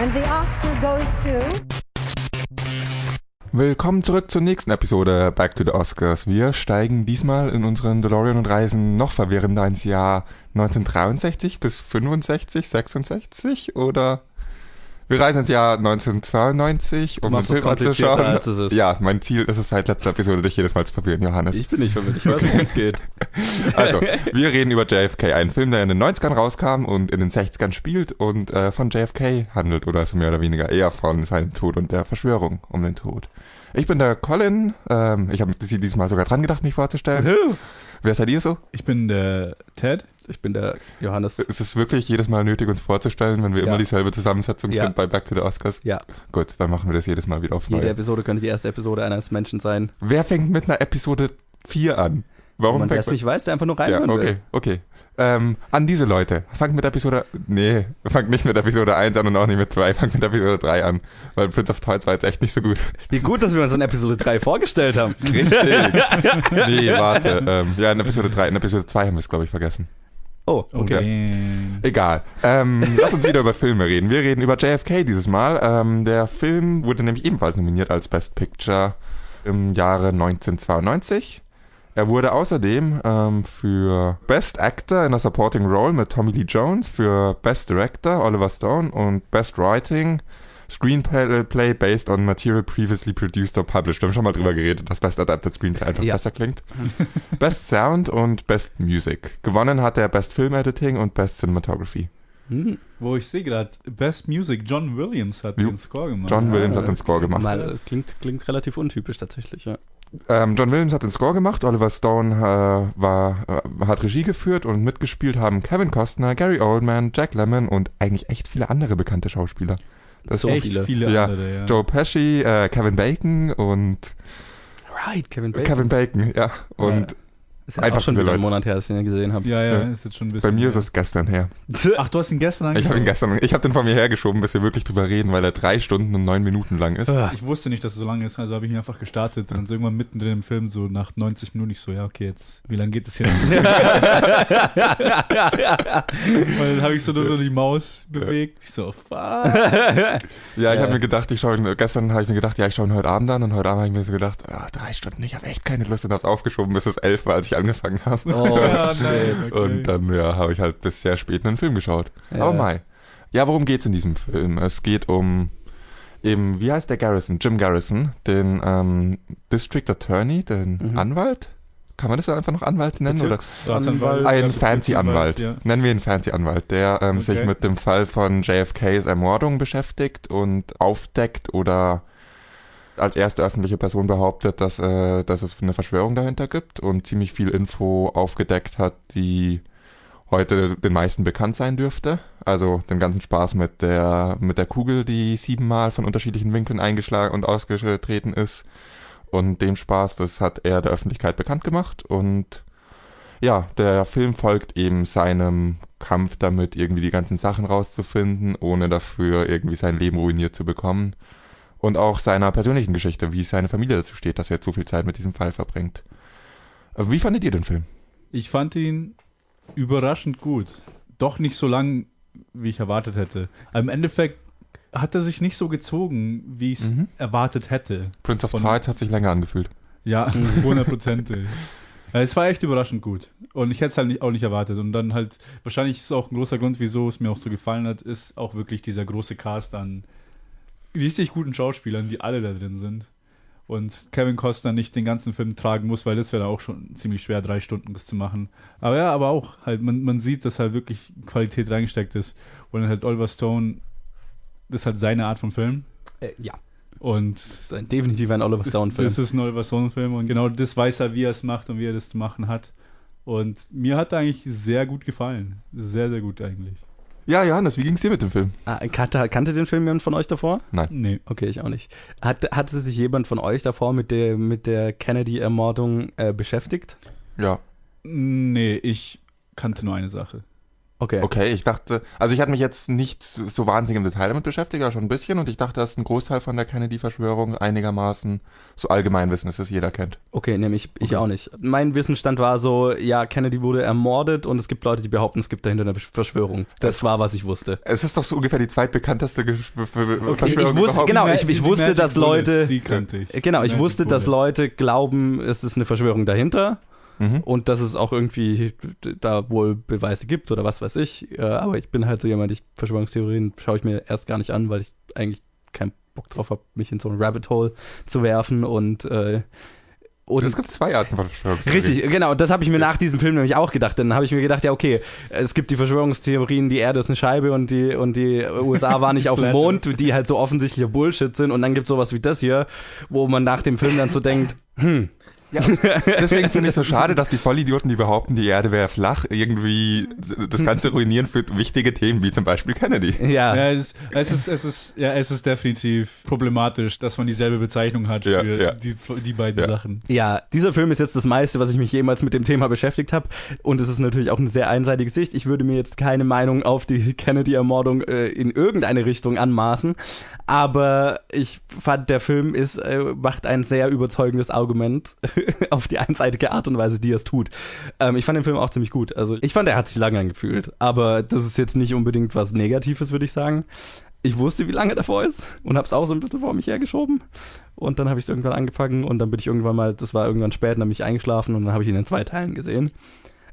And the Oscar goes to. Willkommen zurück zur nächsten Episode Back to the Oscars. Wir steigen diesmal in unseren DeLorean und reisen noch verwirrender ins Jahr 1963 bis 65, 66 oder wir reisen ins Jahr 1992, um es Film anzuschauen. als es ist. Ja, mein Ziel ist es seit letzter Episode, dich jedes Mal zu verwirren, Johannes. Ich bin nicht verwirrt, ich weiß, worum es geht. Also, wir reden über JFK, einen Film, der in den 90ern rauskam und in den 60ern spielt und äh, von JFK handelt, oder so mehr oder weniger eher von seinem Tod und der Verschwörung um den Tod. Ich bin der Colin, ähm, ich habe sie diesmal sogar dran gedacht, mich vorzustellen. Wer seid ihr so? Ich bin der Ted. Ich bin der Johannes. Ist es wirklich jedes Mal nötig, uns vorzustellen, wenn wir Ja. immer dieselbe Zusammensetzung Ja. sind bei Back to the Oscars? Ja, Gut, dann machen wir das jedes Mal wieder aufs jede Neue. Episode könnte die erste Episode eines Menschen sein. Wer fängt mit einer Episode 4 an? Warum man, wer es nicht weiß, der einfach nur Ja, reinhören okay, will. okay. Ähm, an diese Leute. Fangt mit Episode. Nee, fangt nicht mit Episode 1 an und auch nicht mit 2, fangt mit Episode 3 an. Weil Prince of Toys war jetzt echt nicht so gut. Wie gut, dass wir uns in Episode 3 vorgestellt haben. Richtig. nee, warte. Ähm, ja, in Episode 3, in Episode 2 haben wir es, glaube ich, vergessen. Oh, Okay. Egal. Ähm, lass uns wieder über Filme reden. Wir reden über JFK dieses Mal. Ähm, der Film wurde nämlich ebenfalls nominiert als Best Picture im Jahre 1992. Er wurde außerdem ähm, für Best Actor in a Supporting Role mit Tommy Lee Jones, für Best Director Oliver Stone und Best Writing Screenplay based on material previously produced or published. Wir haben schon mal drüber geredet, dass Best Adapted Screenplay einfach Ja. besser klingt. Best Sound und Best Music. Gewonnen hat er Best Film Editing und Best Cinematography. Hm. Wo ich sehe gerade, Best Music, John Williams hat Jo. den Score gemacht. John Ah, Williams hat den Score gemacht. Mal, klingt, klingt relativ untypisch tatsächlich, ja. Ähm, John Williams hat den Score gemacht, Oliver Stone äh, war, äh, hat Regie geführt und mitgespielt haben Kevin Costner, Gary Oldman, Jack Lemmon und eigentlich echt viele andere bekannte Schauspieler. Das So viele. viele, Ja, andere, ja. Joe Pesci, äh, Kevin Bacon und Right, Kevin Bacon. Kevin Bacon, ja. Und ist einfach auch schon wieder einen. Monat her, dass ich ihn gesehen habe. Ja, ja, Ja. ist jetzt schon ein bei bisschen. mir ist es gestern her. Ach, du hast ihn gestern Ich habe ihn angeschaut? gestern, ich habe den von mir hergeschoben, bis wir wirklich drüber reden, weil er drei Stunden und neun Minuten lang ist. Ah. Ich wusste nicht, dass es so lange ist, also habe ich ihn einfach gestartet. Und dann so irgendwann mittendrin im Film, so nach 90 Minuten, ich so, ja, okay, jetzt, wie lange geht es hier? Und dann habe ich so nur so die Maus bewegt. Ich so, fuck. Ja, ich Ja. habe mir gedacht, ich schaue ihn, gestern habe ich mir gedacht, ja, ich schaue ihn heute Abend an und heute Abend habe ich mir so gedacht, ah, drei Stunden, ich habe echt keine Lust und habe es aufgeschoben, bis es elf war, als ich angefangen habe. Oh, shit. okay. Und dann, ja, habe ich halt bis sehr spät einen Film geschaut. Ja. Aber mai. Ja, worum geht's in diesem Film? Es geht um eben, wie heißt der Garrison? Jim Garrison, den ähm, District Attorney, den Mhm. Anwalt? Kann man das einfach noch Anwalt nennen? Oder? Staatsanwalt. Ein fancy Anwalt. Ja. Nennen wir ihn fancy Anwalt, der ähm, sich Okay. mit dem Fall von JFKs Ermordung beschäftigt und aufdeckt oder als erste öffentliche Person behauptet, dass, äh, dass es eine Verschwörung dahinter gibt und ziemlich viel Info aufgedeckt hat, die heute den meisten bekannt sein dürfte. Also den ganzen Spaß mit der, mit der Kugel, die siebenmal von unterschiedlichen Winkeln eingeschlagen und ausgetreten ist. Und dem Spaß, das hat er der Öffentlichkeit bekannt gemacht und ja, der Film folgt eben seinem Kampf damit, irgendwie die ganzen Sachen rauszufinden, ohne dafür irgendwie sein Leben ruiniert zu bekommen. Und auch seiner persönlichen Geschichte, wie seine Familie dazu steht, dass er jetzt so viel Zeit mit diesem Fall verbringt. Äh, Wie fandet ihr den Film? Ich fand ihn überraschend gut. Doch nicht so lang, wie ich erwartet hätte. Im Endeffekt hat er sich nicht so gezogen, wie ich es Mhm. erwartet hätte. Prince of Von- Tides hat sich länger angefühlt. Ja, 100 Prozent. Es war echt überraschend gut. Und ich hätte es halt nicht, auch nicht erwartet. Und dann halt, wahrscheinlich ist es auch ein großer Grund, wieso es mir auch so gefallen hat, ist auch wirklich dieser große Cast an richtig guten Schauspielern, die alle da drin sind. Und Kevin Costner nicht den ganzen Film tragen muss, weil das wäre auch schon ziemlich schwer, drei Stunden das zu machen. Aber ja, aber auch halt, man, man sieht, dass halt wirklich Qualität reingesteckt ist. Und dann halt Oliver Stone, das ist halt seine Art von Film. Äh, ja, Und das ist ein, definitiv ein Oliver Stone-Film. das ist ein Oliver Stone-Film und genau das weiß er, wie er es macht und wie er das zu machen hat. Und mir hat er eigentlich sehr gut gefallen. Sehr, sehr gut eigentlich. Ja, Johannes, wie ging's dir mit dem Film? Ah, kannte, kannte den Film jemand von euch davor? Nee. Okay, ich auch nicht. Hat, hatte sich jemand von euch davor mit der, mit der Kennedy-Ermordung äh, beschäftigt? Ja. Nee, ich kannte nur eine Sache. Okay. Okay, ich dachte, also ich hatte mich jetzt nicht so, so wahnsinnig im Detail damit beschäftigt, aber schon ein bisschen und ich dachte, dass ein Großteil von der Kennedy-Verschwörung einigermaßen so Allgemeinwissen ist, das jeder kennt. Okay, nämlich ich Okay. auch nicht. Mein Wissensstand war so, ja, Kennedy wurde ermordet und es gibt Leute, die behaupten, es gibt dahinter eine Verschwörung. Das war, was ich wusste. Es ist doch so ungefähr die zweitbekannteste Gesch Ver- Ver- ich Verschwörung wusste- genau, Die ich- ich wusste, dass Bullets, Leute- Die kannte ich. Genau, ich Magic wusste, dass Bullet. Leute glauben, es ist eine Verschwörung dahinter Mhm. und dass es auch irgendwie da wohl Beweise gibt oder was weiß ich. Äh, Aber ich bin halt so jemand, ich Verschwörungstheorien schaue ich mir erst gar nicht an, weil ich eigentlich keinen Bock drauf habe, mich in so ein Rabbit Hole zu werfen und äh, und es gibt zwei Arten von Verschwörungstheorien. Richtig, genau. Das habe ich mir nach diesem Film nämlich auch gedacht. Dann habe ich mir gedacht, ja, okay, es gibt die Verschwörungstheorien, die Erde ist eine Scheibe und die, und die USA war nicht auf dem Mond, die halt so offensichtlicher Bullshit sind. Und dann gibt es sowas wie das hier, wo man nach dem Film dann so denkt, hm, Ja, deswegen finde ich es so schade, dass die Vollidioten, die behaupten, die Erde wäre flach, irgendwie das Ganze ruinieren für wichtige Themen, wie zum Beispiel Kennedy. ja. Ja, es, es, ist, es, ist, ja, es ist definitiv problematisch, dass man dieselbe Bezeichnung hat Ja, für ja. Die, die beiden Ja. Sachen. Ja, dieser Film ist jetzt das meiste, was ich mich jemals mit dem Thema beschäftigt habe. Und es ist natürlich auch eine sehr einseitige Sicht. Ich würde mir jetzt keine Meinung auf die Kennedy-Ermordung äh, in irgendeine Richtung anmaßen. Aber ich fand, der Film ist, äh, macht ein sehr überzeugendes Argument auf die einseitige Art und Weise, die er es tut. Ähm, ich fand den Film auch ziemlich gut. Also ich fand, er hat sich lange angefühlt. Aber das ist jetzt nicht unbedingt was Negatives, würde ich sagen. Ich wusste, wie lange davor ist und habe es auch so ein bisschen vor mich hergeschoben. Und dann habe ich es irgendwann angefangen und dann bin ich irgendwann mal, das war irgendwann spät, dann bin ich eingeschlafen und dann habe ich ihn in zwei Teilen gesehen.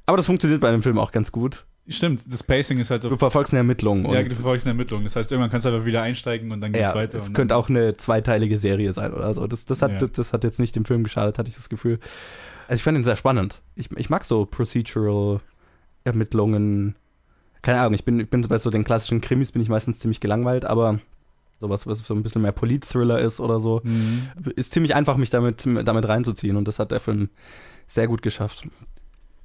Aber das funktioniert bei einem Film auch ganz gut. Stimmt, das Pacing ist halt so. Du verfolgst eine Ermittlung. Ja, du verfolgst eine Ermittlung. Das heißt, irgendwann kannst du einfach wieder einsteigen und dann geht's ja, weiter. es könnte auch eine zweiteilige Serie sein oder so. Das, das, hat, Ja. das hat jetzt nicht dem Film geschadet, hatte ich das Gefühl. Also ich fand ihn sehr spannend. Ich, ich mag so Procedural Ermittlungen. Keine Ahnung, ich bin, ich bin bei so den klassischen Krimis bin ich meistens ziemlich gelangweilt, aber sowas, was so ein bisschen mehr Polit-Thriller ist oder so, Mhm. ist ziemlich einfach, mich damit, damit reinzuziehen und das hat der Film sehr gut geschafft.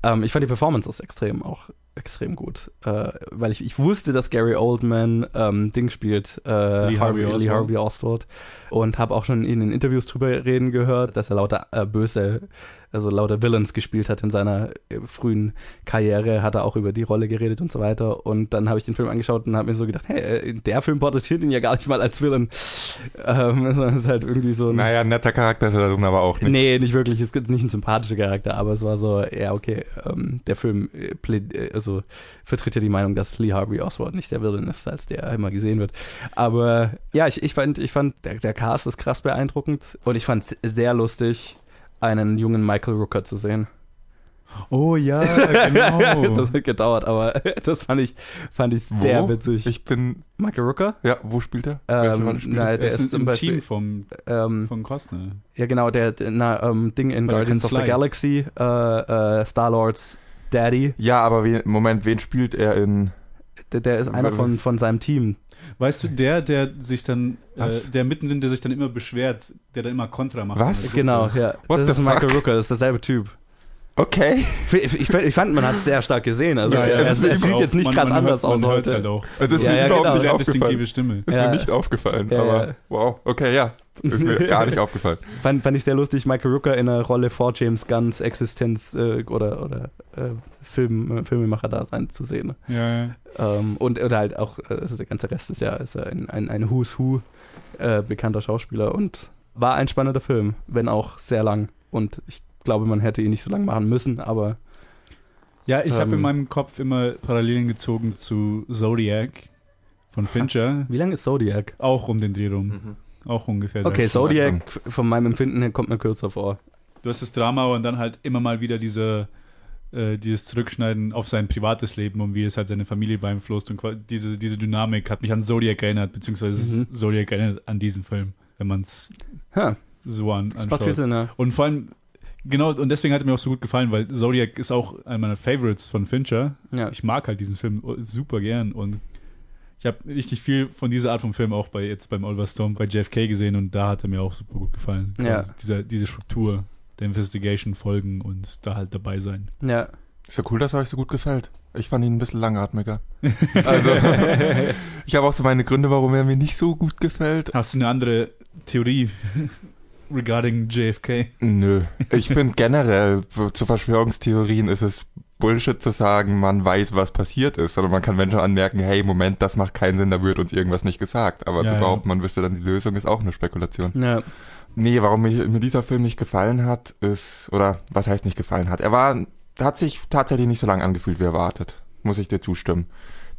Ähm, ich fand die Performances extrem auch extrem gut, äh, weil ich, ich wusste, dass Gary Oldman ähm, Ding spielt, äh, Lee Harvey Harvey, Lee. Harvey Oswald und habe auch schon in den Interviews drüber reden gehört, dass er lauter äh, böse, also lauter Villains gespielt hat in seiner äh, frühen Karriere, hat er auch über die Rolle geredet und so weiter und dann habe ich den Film angeschaut und habe mir so gedacht, hey, äh, der Film porträtiert ihn ja gar nicht mal als Villain, ähm, sondern es ist halt irgendwie so ein Naja, netter Charakter ist er da drin aber auch nicht. Nee, nicht wirklich. Es gibt nicht ein sympathischer Charakter, aber es war so, ja, okay, ähm, der Film äh, äh, also vertritt ja die Meinung, dass Lee Harvey Oswald nicht der Villain ist, als der immer gesehen wird. Aber ja, ich, ich fand, ich fand, der, der Cast ist krass beeindruckend und ich fand es sehr lustig, einen jungen Michael Rooker zu sehen. Oh ja, genau. das hat gedauert, aber das fand ich, fand ich sehr Wo? witzig. Ich bin, Michael Rooker? ja, wo spielt er? Ähm, spielt na, er? der ist ist im Beispiel- Team vom, Ähm, von Costner. Ja, genau, der, na, ähm, Ding in Bei der Guardians of the. Galaxy, äh, äh, Star-Lords Daddy, Ja, aber wen, Moment, wen spielt er in? Der, der ist einer von, von seinem Team. Weißt du, der, der sich dann, äh, der mittendrin, der sich dann immer beschwert, der dann immer Kontra macht. Was? Also, Genau, ja. What das ist Michael fuck? Rooker, das ist derselbe Typ. Okay. Ich, ich, ich fand, man hat es sehr stark gesehen. Also Ja, ja, er, es er, ist sieht auch- jetzt nicht man, ganz man anders hört, aus man heute. halt auch. Also ist Ja, mir ja, überhaupt genau. nicht Sehr aufgefallen. distinktive Stimme. Ist Ja. mir nicht aufgefallen, Ja, aber ja. wow, okay, ja. Ist mir gar nicht aufgefallen. Fand, fand ich sehr lustig, Michael Rooker in einer Rolle vor James Gunns Existenz äh, oder, oder äh, Film, äh, Filmemacher da sein zu sehen. Ja, ja. Ähm, und oder halt auch, äh, also der ganze Rest ist ja, ist ja ein, ein, ein Who's Who äh, bekannter Schauspieler und war ein spannender Film, wenn auch sehr lang. Und ich glaube, man hätte ihn nicht so lang machen müssen, aber Ja, ich habe Ähm. in meinem Kopf immer Parallelen gezogen zu Zodiac von Fincher. wie lange ist Zodiac? Auch um den Dreh rum. Auch ungefähr. Okay. Zodiac von meinem Empfinden her kommt mir kürzer vor. Du hast das Drama und dann halt immer mal wieder diese, äh, dieses Zurückschneiden auf sein privates Leben und wie es halt seine Familie beeinflusst. Und diese, diese Dynamik hat mich an Zodiac erinnert, beziehungsweise Mhm. Zodiac erinnert an diesen Film, wenn man es so an, anschaut. Sinn, ja. Und vor allem, genau, und deswegen hat er mir auch so gut gefallen, weil Zodiac ist auch einer meiner Favorites von Fincher. ja. Ich mag halt diesen Film super gern und ich habe richtig viel von dieser Art von Film auch bei jetzt beim Oliver Stone bei JFK gesehen und da hat er mir auch super gut gefallen. Ja. Also dieser, diese Struktur der Investigation folgen und da halt dabei sein. Ja. Ist ja cool, dass er euch so gut gefällt. Ich fand ihn ein bisschen langatmiger. Also, ich habe auch so meine Gründe, warum er mir nicht so gut gefällt. Hast du eine andere Theorie regarding JFK? Nö. Ich finde generell, zu Verschwörungstheorien ist es Bullshit zu sagen, man weiß, was passiert ist, sondern man kann Menschen anmerken, hey, Moment, das macht keinen Sinn, da wird uns irgendwas nicht gesagt. Aber Ja, zu ja. behaupten, man wüsste dann die Lösung, ist auch eine Spekulation. Ja. Nee, warum mir, mir dieser Film nicht gefallen hat, ist, oder was heißt nicht gefallen hat? Er war, hat sich tatsächlich nicht so lang angefühlt wie erwartet. Muss ich dir zustimmen.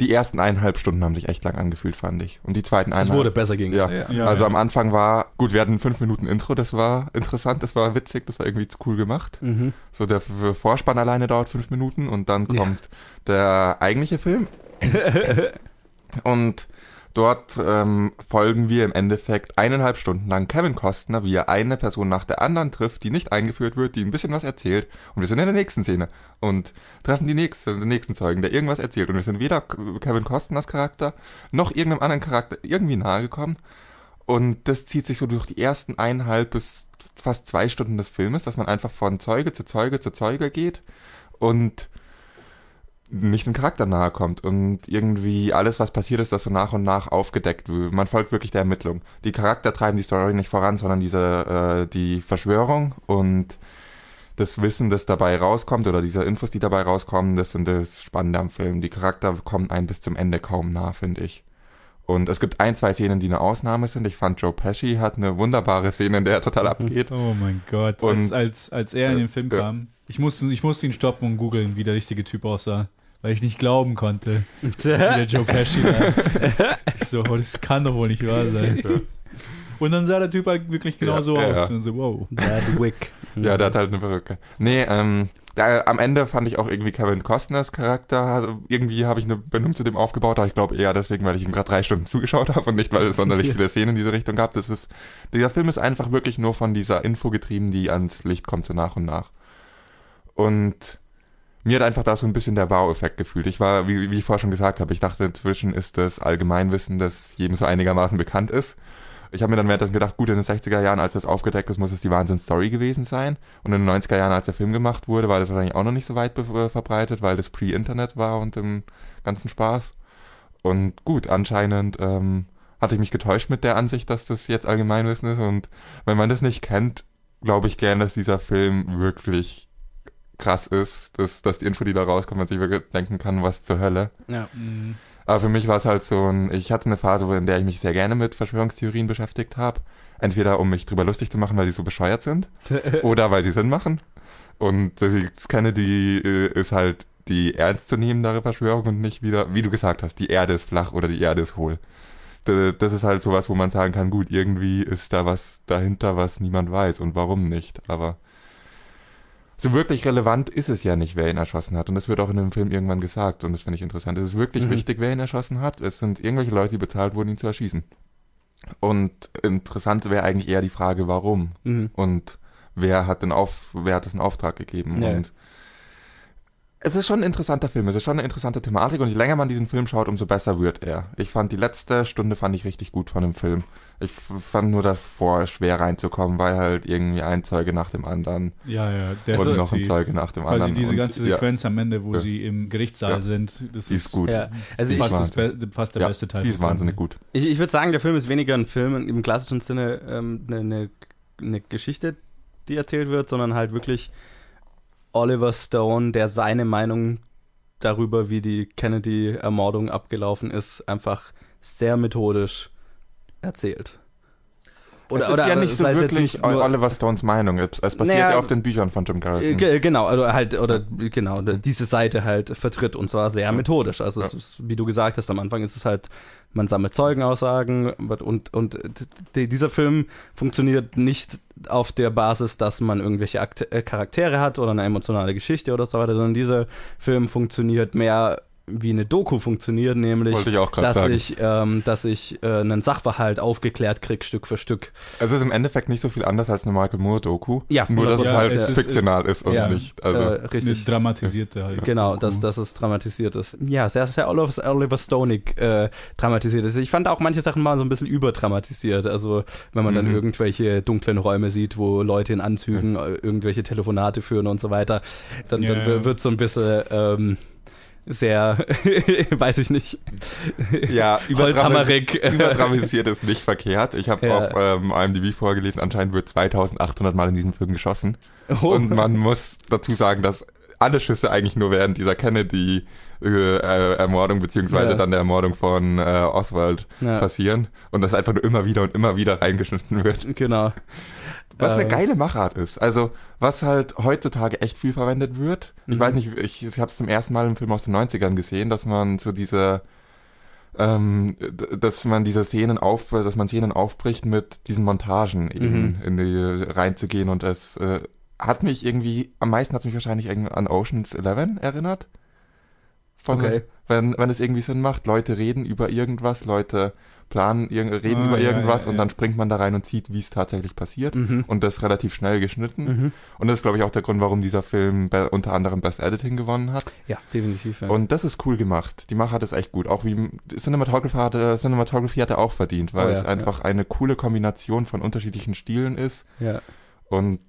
Die ersten eineinhalb Stunden haben sich echt lang angefühlt, fand ich. Und die zweiten Es eineinhalb. wurde besser gegen Ja. Ende, Ja, also ja. am Anfang war, gut, wir hatten fünf Minuten Intro, das war interessant, das war witzig, das war irgendwie zu cool gemacht. Mhm. So der Vorspann alleine dauert fünf Minuten und dann kommt der eigentliche Film. und dort ähm, folgen wir im Endeffekt eineinhalb Stunden lang Kevin Costner, wie er eine Person nach der anderen trifft, die nicht eingeführt wird, die ein bisschen was erzählt. Und wir sind in der nächsten Szene und treffen die nächste, den nächsten Zeugen, der irgendwas erzählt. Und wir sind weder Kevin Costners Charakter noch irgendeinem anderen Charakter irgendwie nahe gekommen. Und das zieht sich so durch die ersten eineinhalb bis fast zwei Stunden des Filmes, dass man einfach von Zeuge zu Zeuge zu Zeuge geht und nicht dem Charakter nahe kommt und irgendwie alles, was passiert ist, das so nach und nach aufgedeckt wird. Man folgt wirklich der Ermittlung. Die Charakter treiben die Story nicht voran, sondern diese, äh, die Verschwörung und das Wissen, das dabei rauskommt oder diese Infos, die dabei rauskommen, das sind das Spannende am Film. Die Charakter kommen einem bis zum Ende kaum nah, finde ich. Und es gibt ein, zwei Szenen, die eine Ausnahme sind. Ich fand Joe Pesci hat eine wunderbare Szene, in der er total abgeht. Oh mein Gott. Und- als, als, als er in den Film kam, ich musste, ich musste ihn stoppen und googeln, wie der richtige Typ aussah. Weil ich nicht glauben konnte, wie der Joe Pesci war. Ich so, oh, das kann doch wohl nicht wahr sein. Und dann sah der Typ halt wirklich genau Ja, so ja, aus. ja. Und so, wow. Bad Wick. Ja, der hat halt eine Perücke. Nee, ähm, da, am Ende fand ich auch irgendwie Kevin Costners Charakter, also irgendwie habe ich eine Bindung zu dem aufgebaut, aber ich glaube eher deswegen, weil ich ihm gerade drei Stunden zugeschaut habe und nicht, weil es sonderlich viele Szenen in diese Richtung gab. Das ist, dieser Film ist einfach wirklich nur von dieser Info getrieben, die ans Licht kommt so nach und nach. Und mir hat einfach da so ein bisschen der Wow-Effekt gefühlt. Ich war, wie, wie ich vorher schon gesagt habe, ich dachte, inzwischen ist das Allgemeinwissen, das jedem so einigermaßen bekannt ist. Ich habe mir dann währenddessen gedacht, gut, in den 60er Jahren, als das aufgedeckt ist, muss es die Wahnsinn-Story gewesen sein. Und in den 90er Jahren, als der Film gemacht wurde, war das wahrscheinlich auch noch nicht so weit äh, verbreitet, weil das Pre-Internet war und im ganzen Spaß. Und gut, anscheinend ähm, hatte ich mich getäuscht mit der Ansicht, dass das jetzt Allgemeinwissen ist. Und wenn man das nicht kennt, glaube ich gern, dass dieser Film wirklich krass ist, dass, dass die Info, die da rauskommt, man sich wirklich denken kann, was zur Hölle. Ja. Mhm. Aber für mich war es halt so ein, ich hatte eine Phase, wo- in der ich mich sehr gerne mit Verschwörungstheorien beschäftigt habe. Entweder um mich drüber lustig zu machen, weil die so bescheuert sind, oder weil sie Sinn machen. Und das ich kenne, die äh, ist halt die ernstzunehmendere Verschwörung und nicht wieder, wie du gesagt hast, die Erde ist flach oder die Erde ist hohl. Das ist halt sowas, wo man sagen kann, gut, irgendwie ist da was dahinter, was niemand weiß und warum nicht. Aber so wirklich relevant ist es ja nicht, wer ihn erschossen hat. Und das wird auch in dem Film irgendwann gesagt. Und das finde ich interessant. Es ist wirklich Mhm. wichtig, wer ihn erschossen hat. Es sind irgendwelche Leute, die bezahlt wurden, ihn zu erschießen. Und interessant wäre eigentlich eher die Frage, warum. Mhm. Und wer hat den Auf, wer hat es in Auftrag gegeben? Ja. Und es ist schon ein interessanter Film, es ist schon eine interessante Thematik und je länger man diesen Film schaut, umso besser wird er. Ich fand die letzte Stunde fand ich richtig gut von dem Film. Ich fand nur davor schwer reinzukommen, weil halt irgendwie ein Zeuge nach dem anderen Ja, ja. und definitiv. noch ein Zeuge nach dem Quasi anderen. diese und, ganze ja, Sequenz am Ende, wo Ja. sie im Gerichtssaal Ja. sind, das die ist gut. Ja. Also ist fast, das Be fast der ja, beste Teil. die ist wahnsinnig gut. ich, ich würde sagen, der Film ist weniger ein Film im klassischen Sinne ähm, eine, eine, eine Geschichte, die erzählt wird, sondern halt wirklich Oliver Stone, der seine Meinung darüber, wie die Kennedy-Ermordung abgelaufen ist, einfach sehr methodisch erzählt. es ist ja nicht so wirklich nicht nur- Oliver Stones Meinung. Es es basiert Naja, ja auf den Büchern von Jim Äh, Garrison. ge- Genau, oder halt, oder genau, diese Seite halt vertritt und zwar sehr methodisch. Also es Ja. ist, wie du gesagt hast, am Anfang ist es halt, man sammelt Zeugenaussagen und, und dieser Film funktioniert nicht auf der Basis, dass man irgendwelche Akte äh, Charaktere hat oder eine emotionale Geschichte oder so weiter, sondern dieser Film funktioniert mehr wie eine Doku funktioniert, nämlich ich dass sagen. ich, ähm, dass ich äh, einen Sachverhalt aufgeklärt krieg, Stück für Stück. Es ist im Endeffekt nicht so viel anders als eine Michael Moore-Doku. Ja, Nur, dass es Ja, halt es ist- fiktional ist und ja, nicht. Also, äh, Eine richtig. dramatisierte halt. Genau, Doku. dass, dass es dramatisiert ist. Ja, sehr, sehr Oliver, Oliver Stonig äh, dramatisiert ist. Ich fand auch manche Sachen waren so ein bisschen überdramatisiert. Also wenn man dann Mhm. irgendwelche dunklen Räume sieht, wo Leute in Anzügen äh, irgendwelche Telefonate führen und so weiter, dann, Ja, dann ja. wird so ein bisschen ähm, sehr, weiß ich nicht, ja, Holzhammerig. überdramatisiert ist nicht verkehrt. Ich habe Ja. auf ähm, IMDb vorgelesen, anscheinend wird 2800 Mal in diesem Film geschossen. Oh. Und man muss dazu sagen, dass alle Schüsse eigentlich nur während dieser Kennedy-Ermordung beziehungsweise Ja. dann der Ermordung von äh, Oswald Ja. passieren und das einfach nur immer wieder und immer wieder reingeschnitten wird. Genau. Was eine Ähm, geile Machart ist. Also, was halt heutzutage echt viel verwendet wird. Ich Mhm. weiß nicht, ich, ich habe es zum ersten Mal im Film aus den 90ern gesehen, dass man so diese, ähm, dass man diese Szenen auf, dass man Szenen aufbricht mit diesen Montagen eben Mhm. in die reinzugehen und es äh, hat mich irgendwie, am meisten hat mich wahrscheinlich irgendwie an Oceans 11 erinnert. Von, Okay. wenn, wenn es irgendwie Sinn macht, Leute reden über irgendwas, Leute planen, irg- reden Ah, über irgendwas ja, und ja. dann springt man da rein und sieht, wie es tatsächlich passiert Mhm. und das relativ schnell geschnitten. Mhm. Und das ist, glaube ich, auch der Grund, warum dieser Film unter anderem Best Editing gewonnen hat. Ja, definitiv. Ja. Und das ist cool gemacht. Die Machart ist echt gut. Auch wie Cinematography hatte, Cinematography hat er auch verdient, weil Oh es einfach eine coole Kombination von unterschiedlichen Stilen ist. ja. Und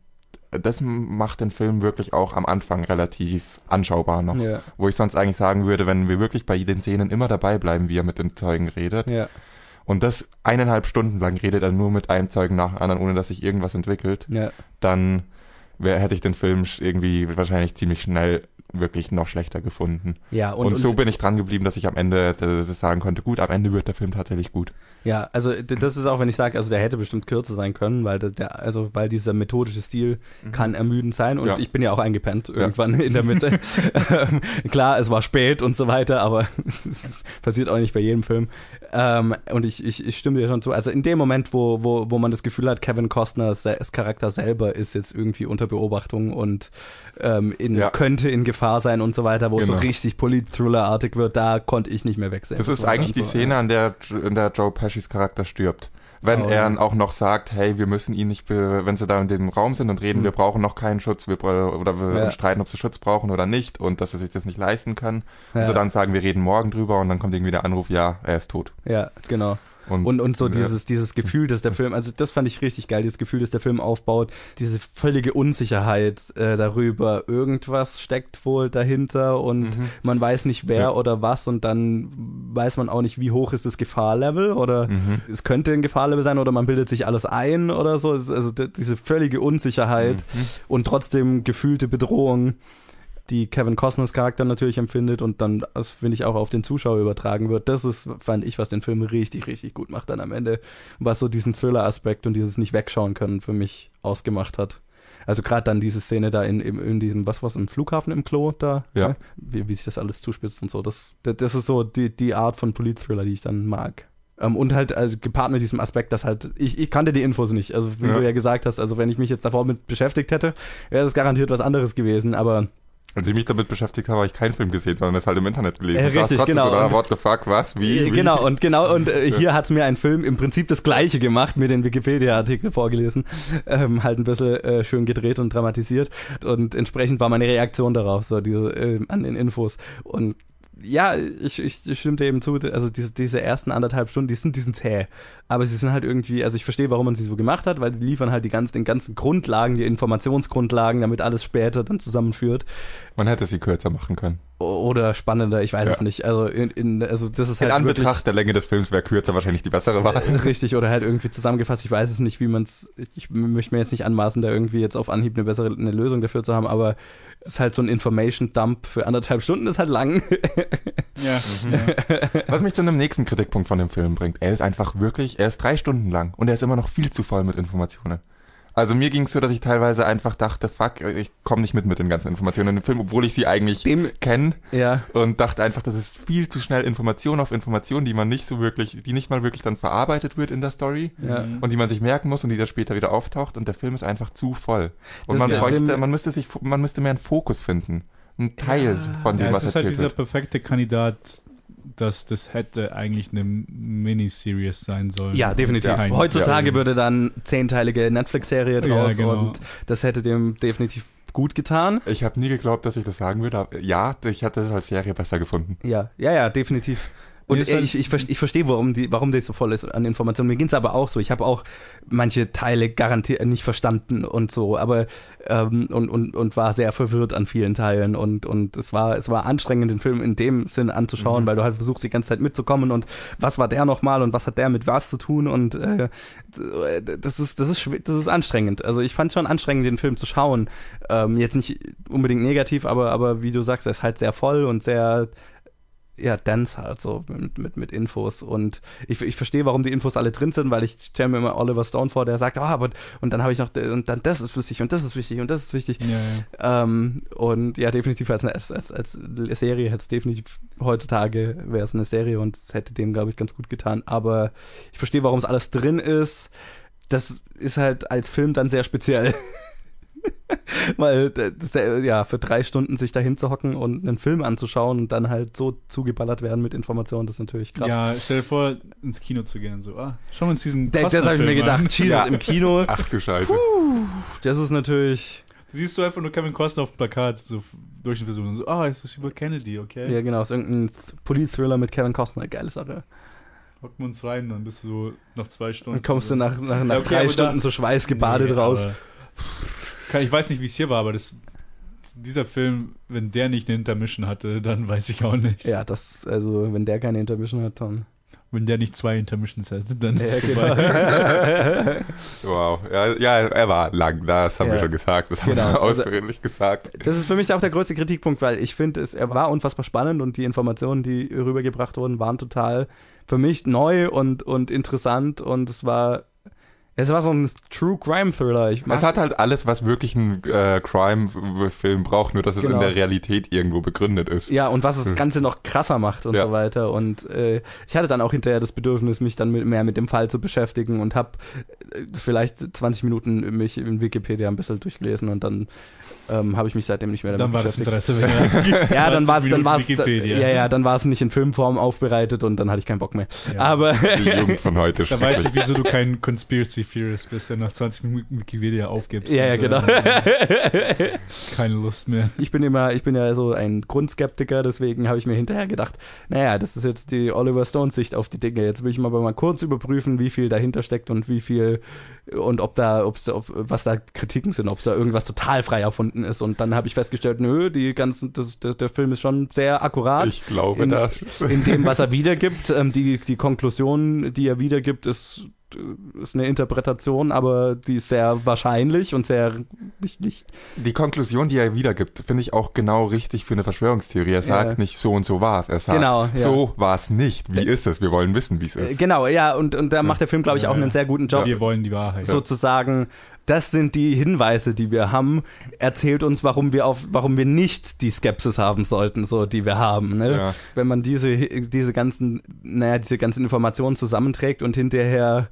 das macht den Film wirklich auch am Anfang relativ anschaubar noch. Ja. Wo ich sonst eigentlich sagen würde, wenn wir wirklich bei den Szenen immer dabei bleiben, wie er mit den Zeugen redet. Ja. Und das eineinhalb Stunden lang redet er nur mit einem Zeugen nach dem anderen, ohne dass sich irgendwas entwickelt Ja. dann wär, hätte ich den Film irgendwie wahrscheinlich ziemlich schnell wirklich noch schlechter gefunden. Ja, Und, und, so und, bin ich dran geblieben, dass ich am Ende das sagen konnte, gut, am Ende wird der Film tatsächlich gut. ja, also das ist auch, wenn ich sage, also der hätte bestimmt kürzer sein können, weil das, der, also weil dieser methodische Stil kann ermüdend sein und Ja. ich bin ja auch eingepennt irgendwann in der Mitte. Klar, es war spät und so weiter, aber es passiert auch nicht bei jedem Film. Ähm, und ich, ich, ich stimme dir schon zu. Also in dem Moment, wo, wo, wo man das Gefühl hat, Kevin Costner se- als Charakter selber ist jetzt irgendwie unter Beobachtung und ähm, in, Ja. könnte in Gefahr sein und so weiter, wo es so Genau. richtig Polit-Thriller-artig wird, da konnte ich nicht mehr wegsehen. Das ist eigentlich dann die so, Szene, an der, in der Joe Pescis Charakter stirbt. Wenn Oh, er ja. auch noch sagt, hey, wir müssen ihn nicht, wenn sie da in dem Raum sind und reden, Mhm. wir brauchen noch keinen Schutz, wir oder wir Ja. streiten, ob sie Schutz brauchen oder nicht und dass er sich das nicht leisten kann. Ja. Und sie dann sagen, wir reden morgen drüber und dann kommt irgendwie der Anruf, ja, er ist tot. Ja, genau. Und, und so ja. dieses, dieses Gefühl, dass der Film, also das fand ich richtig geil, dieses Gefühl, dass der Film aufbaut, diese völlige Unsicherheit äh, darüber, irgendwas steckt wohl dahinter und Mhm. man weiß nicht wer Ja. oder was und dann weiß man auch nicht, wie hoch ist das Gefahrlevel oder Mhm. es könnte ein Gefahrlevel sein oder man bildet sich alles ein oder so. Also diese völlige Unsicherheit Mhm. und trotzdem gefühlte Bedrohung, die Kevin Costners Charakter natürlich empfindet und dann, das finde ich, auch auf den Zuschauer übertragen wird. Das ist, fand ich, was den Film richtig, richtig gut macht dann am Ende, was so diesen Thriller-Aspekt und dieses nicht wegschauen können für mich ausgemacht hat. Also gerade dann diese Szene da in, in, in diesem, was war's, im Flughafen im Klo da, Ja. ne? wie, wie sich das alles zuspitzt und so. Das, das, das ist so die, die Art von Polit-Thriller, die ich dann mag. Ähm, und halt also gepaart mit diesem Aspekt, dass halt, ich, ich kannte die Infos nicht. Also wie Ja. du ja gesagt hast, also wenn ich mich jetzt davor mit beschäftigt hätte, wäre das garantiert was anderes gewesen. Aber Als ich mich damit beschäftigt habe, habe ich keinen Film gesehen, sondern es halt im Internet gelesen. Äh, saß richtig, trotzdem genau. Und- what the fuck, was, wie, Äh, wie? Genau, und genau, und äh, hier hat's mir ein Film im Prinzip das gleiche gemacht, mir den Wikipedia-Artikel vorgelesen, ähm, halt ein bisschen äh, schön gedreht und dramatisiert. Und entsprechend war meine Reaktion darauf, so diese, äh, an den Infos. Und ja, ich, ich, ich stimme dir eben zu, also diese, diese ersten anderthalb Stunden, die sind, die sind zäh. Aber sie sind halt irgendwie, also ich verstehe, warum man sie so gemacht hat, weil die liefern halt die ganzen, den ganzen Grundlagen, die Informationsgrundlagen, damit alles später dann zusammenführt. Man hätte sie kürzer machen können. Oder spannender, ich weiß Ja. es nicht. Also in, in also das ist In halt wirklich, Anbetracht der Länge des Films wäre kürzer wahrscheinlich die bessere Wahl. Richtig, oder halt irgendwie zusammengefasst. Ich weiß es nicht, wie man es. Ich möchte mir jetzt nicht anmaßen, da irgendwie jetzt auf Anhieb eine bessere eine Lösung dafür zu haben, aber ist halt so ein Information Dump für anderthalb Stunden, ist halt lang. Ja. ja. Was mich zu einem nächsten Kritikpunkt von dem Film bringt. Er ist einfach wirklich, er ist drei Stunden lang und er ist immer noch viel zu voll mit Informationen. Also mir ging es so, dass ich teilweise einfach dachte, fuck, ich komme nicht mit mit den ganzen Informationen in dem Film, obwohl ich sie eigentlich kenne ja, und dachte einfach, das ist viel zu schnell Information auf Information, die man nicht so wirklich, die nicht mal wirklich dann verarbeitet wird in der Story ja. und die man sich merken muss und die dann später wieder auftaucht und der Film ist einfach zu voll. Und Das- man ja, bräuchte, dem- man müsste sich, man müsste mehr einen Fokus finden. Ein Teil von dem, ja, was es ist halt erzählt dieser wird. perfekte Kandidat, dass das hätte eigentlich eine Miniseries sein sollen. Ja, definitiv. Ja, Heutzutage ja. würde dann zehnteilige Netflix-Serie Ja, draus genau. und das hätte dem definitiv gut getan. Ich habe nie geglaubt, dass ich das sagen würde, aber ja, ich hätte es als Serie besser gefunden. Ja, ja, ja, definitiv. Und halt- ich, ich, ich verstehe, warum, die, warum das so voll ist an Informationen. Mir ging es aber auch so. Ich habe auch manche Teile garantiert nicht verstanden und so, aber ähm, und, und, und war sehr verwirrt an vielen Teilen. Und, und es war, es war anstrengend, den Film in dem Sinn anzuschauen, weil du halt versuchst, die ganze Zeit mitzukommen und was war der nochmal und was hat der mit was zu tun und äh, das ist, das ist das ist anstrengend. Also ich fand schon anstrengend, den Film zu schauen. Ähm, jetzt nicht unbedingt negativ, aber, aber wie du sagst, er ist halt sehr voll und sehr ja, dense halt so mit, mit, mit Infos. Und ich, ich verstehe, warum die Infos alle drin sind, weil ich stelle mir immer Oliver Stone vor, der sagt, ah, aber und dann habe ich noch, und dann das ist wichtig und das ist wichtig und das ist wichtig. Ja, ja. Ähm, und ja, definitiv als, als, als, als Serie hätte es definitiv heutzutage wäre es eine Serie und es hätte dem, glaube ich, ganz gut getan. Aber ich verstehe, warum es alles drin ist. Das ist halt als Film dann sehr speziell. Weil das, ja, für drei Stunden sich da hinzuhocken und einen Film anzuschauen und dann halt so zugeballert werden mit Informationen, das ist natürlich krass. Ja, stell dir vor, ins Kino zu gehen. So, ah, schauen wir uns diesen das das habe ich mir gedacht. Jesus, Ja. im Kino, Ach du Scheiße. das ist natürlich. Du siehst du einfach nur Kevin Costner auf dem Plakat, so durch den Versuch und so, ah, es ist über Kennedy, okay? Ja, genau, ist irgendein Police-Thriller mit Kevin Costner, geile Sache. Hocken wir uns rein, dann bist du so nach zwei Stunden. Dann kommst du nach, nach, nach okay, drei Stunden so schweißgebadet Nee, raus. Kann, ich weiß nicht, wie es hier war, aber das, dieser Film, wenn der nicht eine Intermission hatte, dann weiß ich auch nicht. Ja, das, also, wenn der keine Intermission hat, dann. Wenn der nicht zwei Intermissions hätte, dann Ja, ist genau. Wow. Ja, ja, er war lang, das haben Ja. wir schon gesagt. Das haben Genau, wir also- ausführlich gesagt. Das ist für mich auch der größte Kritikpunkt, weil ich finde, es- er war unfassbar spannend und die Informationen, die rübergebracht wurden, waren total für mich neu und, und interessant und es war, es war so ein True Crime Thriller. Ich mag, Es hat halt alles, was wirklich ein äh, Crime-Film braucht, nur dass es Genau. in der Realität irgendwo begründet ist. ja, und was das Hm. Ganze noch krasser macht und Ja. so weiter. Und äh, ich hatte dann auch hinterher das Bedürfnis, mich dann mit, mehr mit dem Fall zu beschäftigen und habe äh, vielleicht 20 Minuten mich in Wikipedia ein bisschen durchgelesen und dann ähm, habe ich mich seitdem nicht mehr damit Dann war das beschäftigt. Interesse weg. Ja, dann 20 war es, dann Minuten war es, Wikipedia. ja, ja, dann war es nicht in Filmform aufbereitet und dann hatte ich keinen Bock mehr. Ja. Aber Die Jugend von heute Da weiß ich, wieso du kein Conspiracy Theorist bist, der nach 20 Minuten Wikipedia aufgibst. ja, ja, genau. äh, keine Lust mehr. ich bin immer, ich bin ja so ein Grundskeptiker, deswegen habe ich mir hinterher gedacht, naja, das ist jetzt die Oliver Stone Sicht auf die Dinge. Jetzt will ich mal aber mal kurz überprüfen, wie viel dahinter steckt und wie viel und ob da, ob's, ob, was da Kritiken sind, ob da irgendwas total frei erfunden ist. Und dann habe ich festgestellt, nö, die ganzen, das, der, der Film ist schon sehr akkurat. Ich glaube in, das. in dem, was er wiedergibt. Ähm, die, die Konklusion, die er wiedergibt, ist, ist eine Interpretation, aber die ist sehr wahrscheinlich und sehr nicht, nicht Die Konklusion, die er wiedergibt, finde ich auch genau richtig für eine Verschwörungstheorie. Er sagt Ja. nicht so und so war es. Er sagt, Genau, ja. so war es nicht. Wie ist es? Wir wollen wissen, wie es Äh, ist. Genau, ja, und, und da macht der Film, glaube ich, auch Ja, einen sehr guten Job, Wir wollen die Wahrheit. sozusagen. Das sind die Hinweise, die wir haben. Erzählt uns, warum wir auf, warum wir nicht die Skepsis haben sollten, so die wir haben. Ne? Ja. Wenn man diese, diese ganzen, naja, diese ganzen Informationen zusammenträgt und hinterher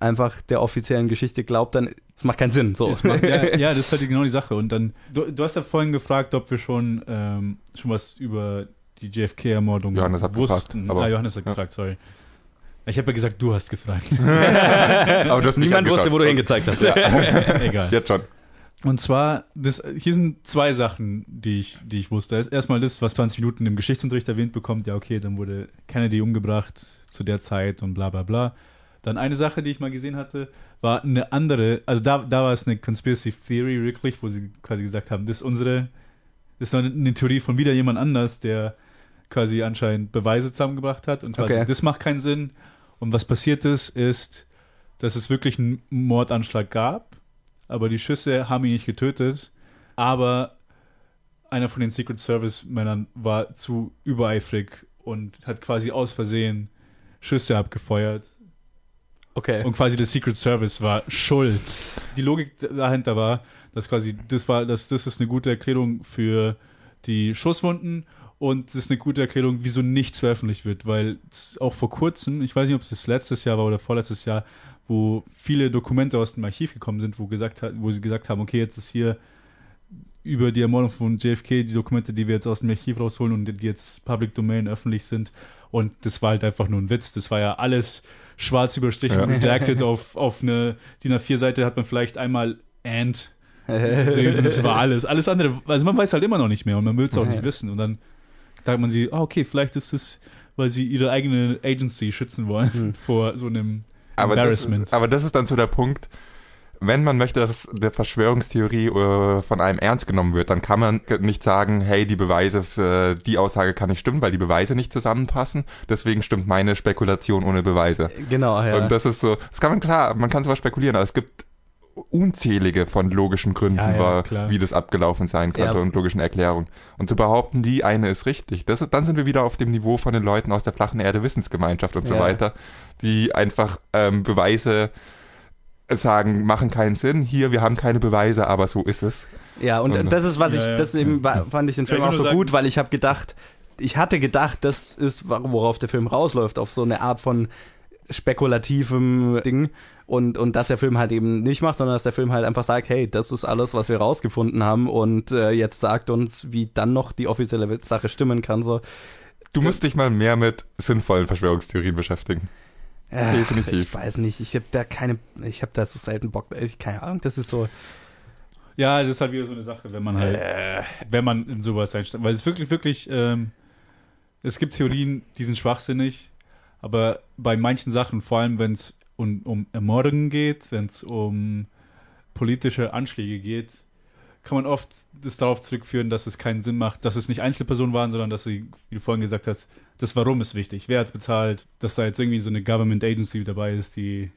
einfach der offiziellen Geschichte glaubt, dann es macht keinen Sinn. So. Macht, ja, ja, das ist halt genau die Sache. Und dann, du, du hast ja vorhin gefragt, ob wir schon, ähm, schon was über die JFK-Ermordung Johannes hat wussten. gefragt, aber- ah, Johannes hat ja. gefragt, sorry. Ich habe ja gesagt, du hast gefragt. Aber du hast nicht Niemand wusste, wo du hingezeigt hast. Egal. Jetzt schon. Und zwar, das, hier sind zwei Sachen, die ich, die ich wusste. Erstmal das, was 20 Minuten im Geschichtsunterricht erwähnt bekommt. Ja, okay, dann wurde Kennedy umgebracht zu der Zeit und bla bla bla. Dann eine Sache, die ich mal gesehen hatte, war eine andere, also da, da war es eine Conspiracy Theory wirklich, wo sie quasi gesagt haben, das ist unsere, das ist eine, eine Theorie von wieder jemand anders, der quasi anscheinend Beweise zusammengebracht hat und quasi Okay. das macht keinen Sinn. Und was passiert ist, ist, dass es wirklich einen Mordanschlag gab, aber die Schüsse haben ihn nicht getötet, aber einer von den Secret Service Männern war zu übereifrig und hat quasi aus Versehen Schüsse abgefeuert Okay. und quasi der Secret Service war schuld. Die Logik dahinter war, dass quasi das war, dass das ist eine gute Erklärung für die Schusswunden und das ist eine gute Erklärung, wieso nichts veröffentlicht wird, weil auch vor kurzem, ich weiß nicht, ob es das letztes Jahr war oder vorletztes Jahr, wo viele Dokumente aus dem Archiv gekommen sind, wo gesagt hat, wo sie gesagt haben, okay, jetzt ist hier über die Ermordung von JFK die Dokumente, die wir jetzt aus dem Archiv rausholen und die jetzt Public Domain öffentlich sind. Und das war halt einfach nur ein Witz. Das war ja alles schwarz überstrichen, Ja. redacted auf, auf eine DIN A4-Seite hat man vielleicht einmal and gesehen und das war alles. Alles andere, also man weiß halt immer noch nicht mehr und man will es auch nicht wissen. Und dann sagt man sich, ah, okay, vielleicht ist es weil sie ihre eigene Agency schützen wollen Hm. vor so einem Aber das, Embarrassment. ist, aber das ist dann so der Punkt, wenn man möchte, dass eine Verschwörungstheorie äh, von einem ernst genommen wird, dann kann man nicht sagen, hey, die Beweise, äh, die Aussage kann nicht stimmen, weil die Beweise nicht zusammenpassen. Deswegen stimmt meine Spekulation ohne Beweise. Genau, ja. Und das ist so, das kann man klar, man kann sowas spekulieren, aber es gibt unzählige von logischen Gründen, Ja, ja, war, klar. wie das abgelaufen sein könnte Ja. und logischen Erklärungen. Und zu behaupten, die eine ist richtig, das ist, dann sind wir wieder auf dem Niveau von den Leuten aus der flachen Erde Wissensgemeinschaft und so weiter, die einfach ähm, Beweise sagen, machen keinen Sinn. Hier, wir haben keine Beweise, aber so ist es. Ja, und Und- das ist, was ich, das eben fand ich den Film ich auch so sagen- gut, weil ich habe gedacht, ich hatte gedacht, das ist, worauf der Film rausläuft, auf so eine Art von spekulativem Ding. Und, und dass der Film halt eben nicht macht, sondern dass der Film halt einfach sagt, hey, das ist alles, was wir rausgefunden haben und äh, jetzt sagt uns, wie dann noch die offizielle Sache stimmen kann. So. Du musst dich mal mehr mit sinnvollen Verschwörungstheorien beschäftigen. Äh, Definitiv. Ich weiß nicht, ich habe da keine, ich habe da so selten Bock, ich, keine Ahnung, das ist so. Ja, das ist halt wieder so eine Sache, wenn man halt, Äh, wenn man in sowas einsteigt. Weil es wirklich, wirklich, ähm, es gibt Theorien, die sind schwachsinnig, aber bei manchen Sachen, vor allem wenn es um, um Ermordungen geht, wenn es um politische Anschläge geht, kann man oft das darauf zurückführen, dass es keinen Sinn macht, dass es nicht Einzelpersonen waren, sondern dass sie, wie du vorhin gesagt hast, das Warum ist wichtig. Wer hat es bezahlt? Dass da jetzt irgendwie so eine Government Agency dabei ist, die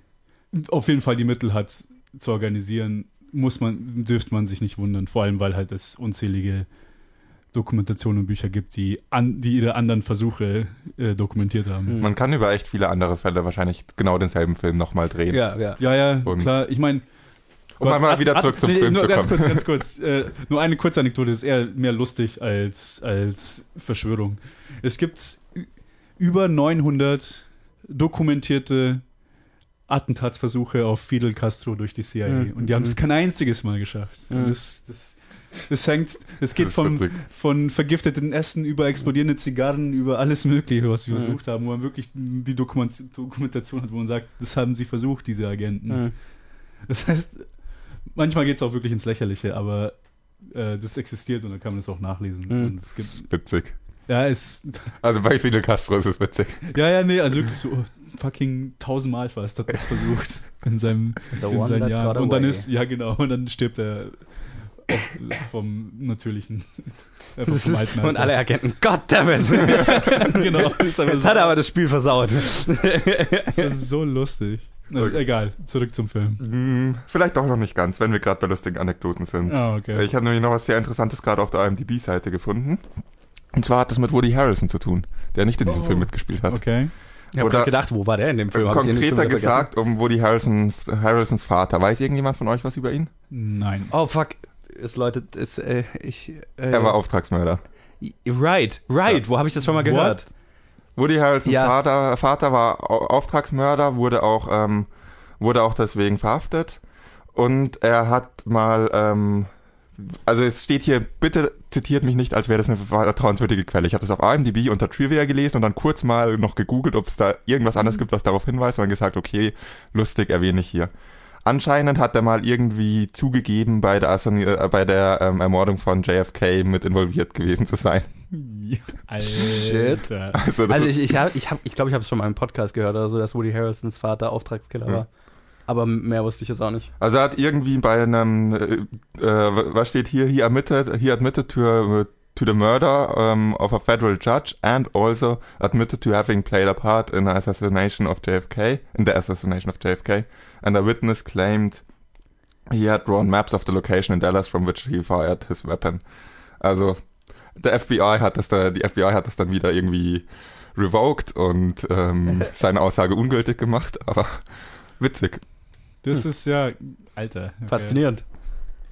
auf jeden Fall die Mittel hat zu organisieren, muss man, dürfte man sich nicht wundern. Vor allem, weil halt es unzählige Dokumentationen und Bücher gibt, die, an, die ihre anderen Versuche äh, dokumentiert haben. Hm. Man kann über echt viele andere Fälle wahrscheinlich genau denselben Film nochmal drehen. ja, ja. Ja, ja, Und- klar. Ich meine, Um mal wieder zurück zum Film nur zu ganz kommen. kurz, ganz kurz. Äh, nur eine kurze Anekdote ist eher mehr lustig als, als Verschwörung. Es gibt über 900 dokumentierte Attentatsversuche auf Fidel Castro durch die CIA. Mhm. Und die haben es Mhm. kein einziges Mal geschafft. Mhm. Das, das, das hängt, das geht ist vom, witzig. von vergifteten Essen über explodierende Zigarren, über alles Mögliche, was sie Mhm. versucht haben, wo man wirklich die Dokument Dokumentation hat, wo man sagt, das haben sie versucht, diese Agenten. Hm. Das heißt, manchmal geht es auch wirklich ins Lächerliche, aber äh, das existiert und dann kann man das auch nachlesen. Mhm. Und es gibt, Witzig. ja, es, Also bei Fidel Castro ist es witzig. ja, ja, nee, also wirklich so oh, fucking tausendmal fast hat er das versucht in seinem in seinen that Jahren. Und dann ist, ja genau, und dann stirbt er vom natürlichen. Äh, vom, ist, alten und alle erkennen, goddammit! genau. Jetzt so, hat er aber das Spiel versaut. das ist so lustig. Na, Okay. Egal, zurück zum Film. Hm, vielleicht auch noch nicht ganz, wenn wir gerade bei lustigen Anekdoten sind. Ah, okay. Ich habe nämlich noch was sehr Interessantes gerade auf der IMDb-Seite gefunden. Und zwar hat das mit Woody Harrelson zu tun, der nicht in diesem Oh. Film mitgespielt hat. Okay. Ich habe gedacht, wo war der in dem Film? Hab Konkreter gesagt um Woody Harrelson, Harrelsons Vater. Weiß irgendjemand von euch was über ihn? Nein. Oh fuck, es läutet, es, äh, ich, äh, Er war Auftragsmörder. right, right, wo habe ich das schon mal What? gehört? Woody Harrelsons Ja. Vater, Vater war Au- Auftragsmörder, wurde auch, ähm, wurde auch deswegen verhaftet. Und er hat mal, ähm, also es steht hier, bitte zitiert mich nicht, als wäre das eine vertrauenswürdige Quelle. Ich habe das auf IMDb unter Trivia gelesen und dann kurz mal noch gegoogelt, ob es da irgendwas anderes gibt, was darauf hinweist und dann gesagt, okay, lustig, erwähne ich hier. Anscheinend hat er mal irgendwie zugegeben, bei der, Assassin- äh, bei der ähm, Ermordung von JFK mit involviert gewesen zu sein. Shit. Alter. Also, das Also ist- ich ich habe, ich hab, ich, glaub, ich habe es schon mal im Podcast gehört oder so, dass Woody Harrisons Vater Auftragskiller Ja. war. Aber mehr wusste ich jetzt auch nicht. Also er hat irgendwie bei einem, äh, äh, was steht hier, he admitted, he admitted to, to the murder um, of a federal judge and also admitted to having played a part in the assassination of JFK, in the assassination of JFK, and a witness claimed he had drawn maps of the location in Dallas from which he fired his weapon. Also der FBI hat das da, die FBI hat das dann wieder irgendwie revoked und ähm, seine Aussage ungültig gemacht, aber witzig. Das ist ja, Alter. okay. Faszinierend.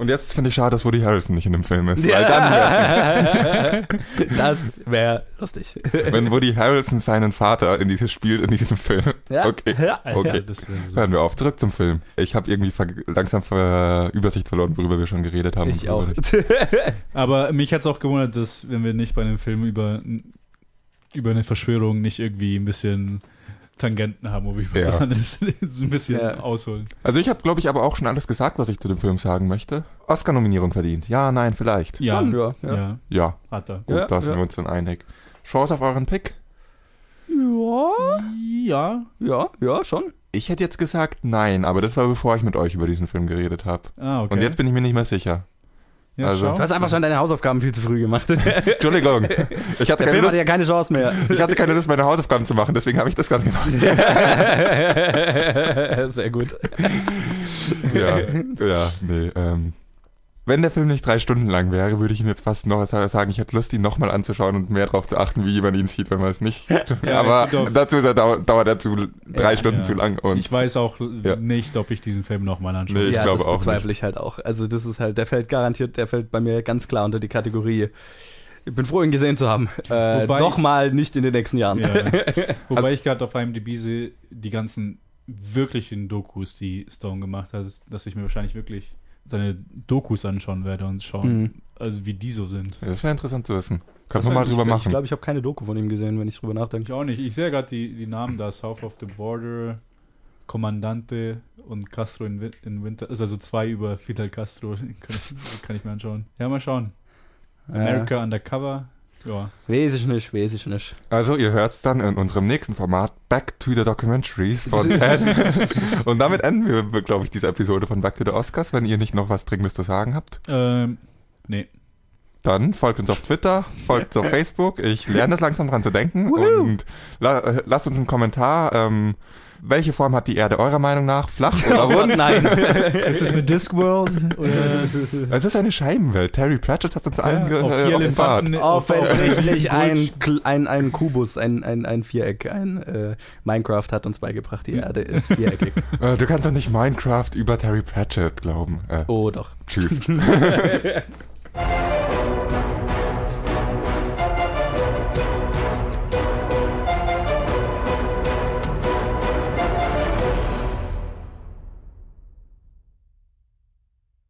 Und jetzt finde ich schade, dass Woody Harrelson nicht in dem Film ist. Weil dann wär's das wäre lustig. wenn Woody Harrelson seinen Vater in dieses spielt in diesem Film. Ja. Okay. Ja. Okay. das wäre so. Hören wir auf. Zurück zum Film. Ich habe irgendwie ver langsam ver Übersicht verloren, worüber wir schon geredet haben. Ich auch. Aber mich hat es auch gewundert, dass wenn wir nicht bei einem Film über, über eine Verschwörung nicht irgendwie ein bisschen Tangenten haben, wo wir Ja. so ein bisschen Ja. ausholen. Also ich habe, glaube ich, aber auch schon alles gesagt, was ich zu dem Film sagen möchte. Oscar-Nominierung verdient. Ja, nein, vielleicht. Ja, Schon, ja, ja. ja. Ja, hat er. gut, Ja, da sind ja. wir uns dann einig. Chance auf euren Pick? Ja, Ja. ja, ja, schon. Ich hätte jetzt gesagt nein, aber das war bevor ich mit euch über diesen Film geredet habe. Ah, okay. Und jetzt bin ich mir nicht mehr sicher. Ja, also- schau. Du hast einfach schon deine Hausaufgaben viel zu früh gemacht. Entschuldigung. Ich hatte, keine Film Lust, hatte ja keine Chance mehr. ich hatte keine Lust, meine Hausaufgaben zu machen, deswegen habe ich das gerade gemacht. Sehr gut. Ja, ja, nee. Ähm, wenn der Film nicht drei Stunden lang wäre, würde ich ihn jetzt fast noch sagen, ich hätte Lust, ihn nochmal anzuschauen und mehr darauf zu achten, wie man ihn sieht, wenn man es nicht. Ja, Aber dazu ist er, dau dauert er zu drei Ja. Stunden Ja. zu lang. Und ich weiß auch Ja. nicht, ob ich diesen Film nochmal anschaue. Nee, ich ja, glaube das auch bezweifle ich halt auch. Also das ist halt, der fällt garantiert, der fällt bei mir ganz klar unter die Kategorie. Ich bin froh, ihn gesehen zu haben. Äh, doch mal nicht in den nächsten Jahren. Ja. Wobei Also- ich gerade auf IMDb sehe, die ganzen wirklichen Dokus, die Stone gemacht hat, dass ich mir wahrscheinlich wirklich seine Dokus anschauen werde und schauen, Mhm. also wie die so sind. das wäre interessant zu wissen. Können wir mal ich- drüber Ich machen. glaube, ich habe keine Doku von ihm gesehen, wenn ich drüber nachdenke. Ich auch nicht. Ich sehe gerade die, die Namen da, South of the Border, Kommandante und Castro in, in Winter, ist also zwei über Fidel Castro, kann ich, kann ich mir anschauen. Ja, mal schauen. America Undercover, ja. Weiß ich nicht, weiß ich nicht. Also, ihr hört's dann in unserem nächsten Format Back to the Documentaries von Ed. Und damit enden wir, glaube ich, diese Episode von Back to the Oscars. Wenn ihr nicht noch was Dringendes zu sagen habt, Ähm, nee. dann folgt uns auf Twitter, folgt uns auf Facebook. Ich lerne das langsam dran zu denken. Woohoo. Und la äh, lasst uns einen Kommentar. Ähm, welche Form hat die Erde eurer Meinung nach? Flach oder rund? nein. Ist es eine Discworld? Oder Es ist eine Scheibenwelt. Terry Pratchett hat uns allen auf äh, offenbart. Offensichtlich ein, ein, ein Kubus, ein, ein, ein Viereck. Ein äh, Minecraft hat uns beigebracht, die Erde ist viereckig. Äh, du kannst doch nicht Minecraft über Terry Pratchett glauben. Äh, Oh doch. Tschüss.